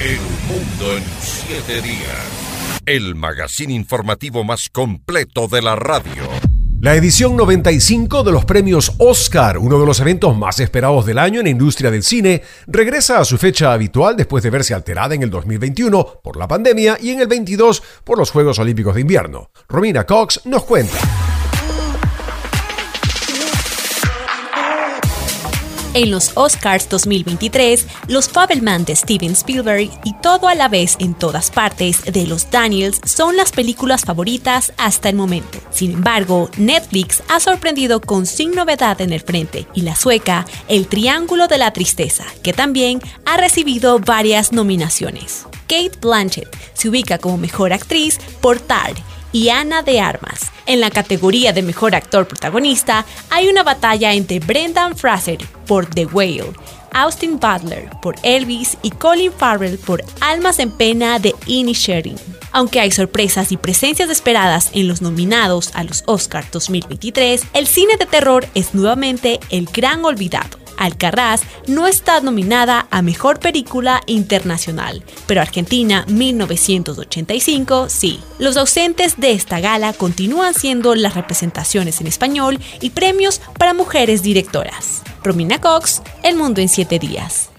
El mundo en siete días. El magazine informativo más completo de la radio. La edición 95 de los premios Oscar, uno de los eventos más esperados del año en la industria del cine, regresa a su fecha habitual después de verse alterada en el 2021 por la pandemia y en el 22 por los Juegos Olímpicos de Invierno. Romina Cox nos cuenta. En los Oscars 2023, Los Fabelman de Steven Spielberg y Todo a la vez en todas partes de los Daniels son las películas favoritas hasta el momento. Sin embargo, Netflix ha sorprendido con Sin Novedad en el frente y la sueca El Triángulo de la Tristeza, que también ha recibido varias nominaciones. Kate Blanchett se ubica como mejor actriz por Tard y Ana de Armas. En la categoría de mejor actor protagonista hay una batalla entre Brendan Fraser por The Whale, Austin Butler por Elvis y Colin Farrell por Almas en Pena de Inisherin. Aunque hay sorpresas y presencias esperadas en los nominados a los Oscars 2023, el cine de terror es nuevamente el gran olvidado. Alcarraz no está nominada a Mejor Película Internacional, pero Argentina 1985 sí. Los ausentes de esta gala continúan siendo las representaciones en español y premios para mujeres directoras. Romina Cox, El Mundo en 7 días.